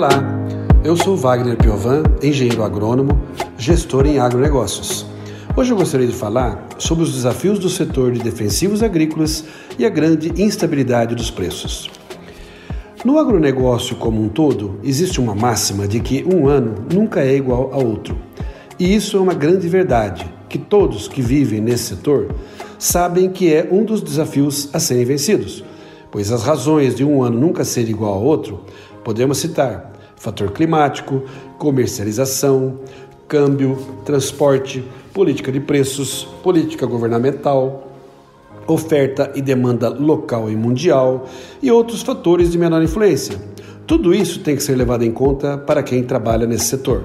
Olá, eu sou Wagner Piovan, engenheiro agrônomo, gestor em agronegócios. Hoje eu gostaria de falar sobre os desafios do setor de defensivos agrícolas e a grande instabilidade dos preços. No agronegócio como um todo, existe uma máxima de que um ano nunca é igual a outro. E isso é uma grande verdade, que todos que vivem nesse setor sabem que é um dos desafios a serem vencidos, pois as razões de um ano nunca ser igual ao outro podemos citar fator climático, comercialização, câmbio, transporte, política de preços, política governamental, oferta e demanda local e mundial e outros fatores de menor influência. Tudo isso tem que ser levado em conta para quem trabalha nesse setor.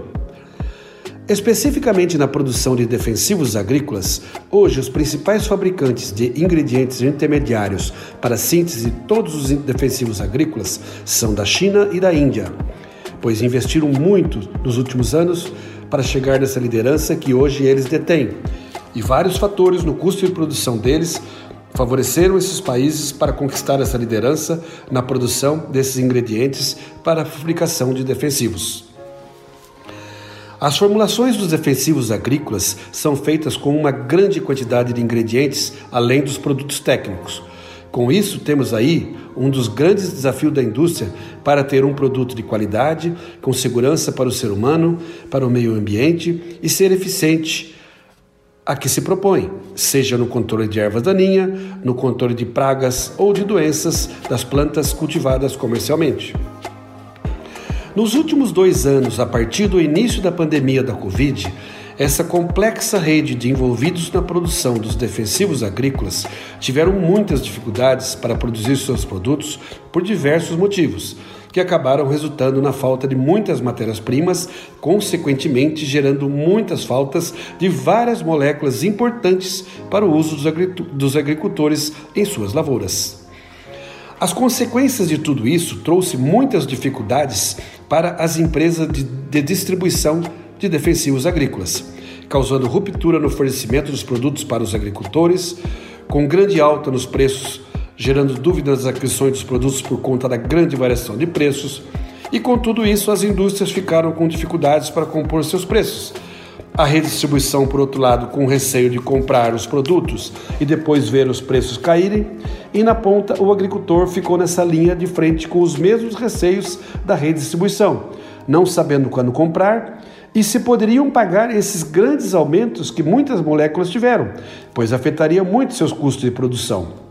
Especificamente na produção de defensivos agrícolas, hoje os principais fabricantes de ingredientes intermediários para síntese de todos os defensivos agrícolas são da China e da Índia pois investiram muito nos últimos anos para chegar nessa liderança que hoje eles detêm. E vários fatores no custo de produção deles favoreceram esses países para conquistar essa liderança na produção desses ingredientes para a fabricação de defensivos. As formulações dos defensivos agrícolas são feitas com uma grande quantidade de ingredientes além dos produtos técnicos. Com isso, temos aí um dos grandes desafios da indústria para ter um produto de qualidade, com segurança para o ser humano, para o meio ambiente e ser eficiente a que se propõe, seja no controle de ervas daninhas, no controle de pragas ou de doenças das plantas cultivadas comercialmente. Nos últimos dois anos, a partir do início da pandemia da Covid, essa complexa rede de envolvidos na produção dos defensivos agrícolas tiveram muitas dificuldades para produzir seus produtos por diversos motivos, que acabaram resultando na falta de muitas matérias-primas, consequentemente gerando muitas faltas de várias moléculas importantes para o uso dos agricultores em suas lavouras. As consequências de tudo isso trouxe muitas dificuldades para as empresas de, de distribuição de defensivos agrícolas, causando ruptura no fornecimento dos produtos para os agricultores, com grande alta nos preços, gerando dúvidas nas aquisições dos produtos por conta da grande variação de preços. E com tudo isso, as indústrias ficaram com dificuldades para compor seus preços. A redistribuição, por outro lado, com receio de comprar os produtos e depois ver os preços caírem, e na ponta o agricultor ficou nessa linha de frente com os mesmos receios da redistribuição, não sabendo quando comprar e se poderiam pagar esses grandes aumentos que muitas moléculas tiveram, pois afetaria muito seus custos de produção.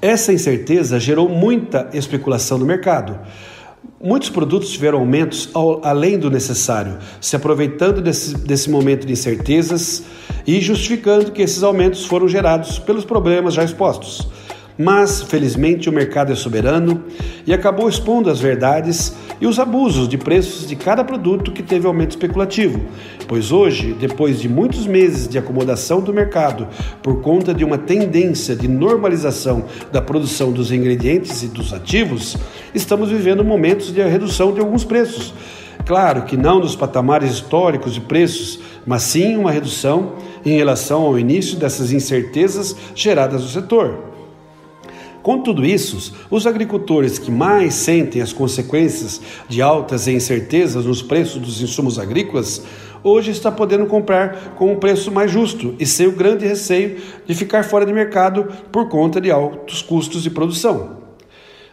Essa incerteza gerou muita especulação no mercado. Muitos produtos tiveram aumentos ao, além do necessário, se aproveitando desse, desse momento de incertezas e justificando que esses aumentos foram gerados pelos problemas já expostos. Mas, felizmente, o mercado é soberano e acabou expondo as verdades e os abusos de preços de cada produto que teve aumento especulativo. Pois hoje, depois de muitos meses de acomodação do mercado por conta de uma tendência de normalização da produção dos ingredientes e dos ativos, estamos vivendo momentos de redução de alguns preços. Claro que não nos patamares históricos de preços, mas sim uma redução em relação ao início dessas incertezas geradas no setor. Com tudo isso, os agricultores que mais sentem as consequências de altas incertezas nos preços dos insumos agrícolas, hoje está podendo comprar com um preço mais justo e sem o grande receio de ficar fora de mercado por conta de altos custos de produção.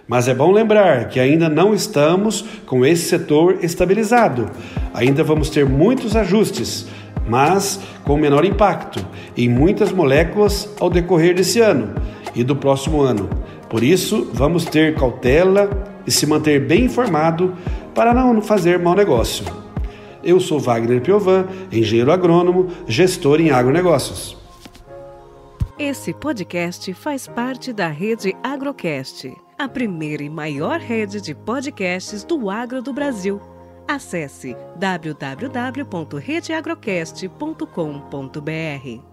Mas é bom lembrar que ainda não estamos com esse setor estabilizado. Ainda vamos ter muitos ajustes, mas com menor impacto em muitas moléculas ao decorrer desse ano e do próximo ano. Por isso, vamos ter cautela e se manter bem informado para não fazer mau negócio. Eu sou Wagner Piovan, engenheiro agrônomo, gestor em agronegócios. Esse podcast faz parte da rede Agrocast a primeira e maior rede de podcasts do agro do Brasil. Acesse www.redeagrocast.com.br.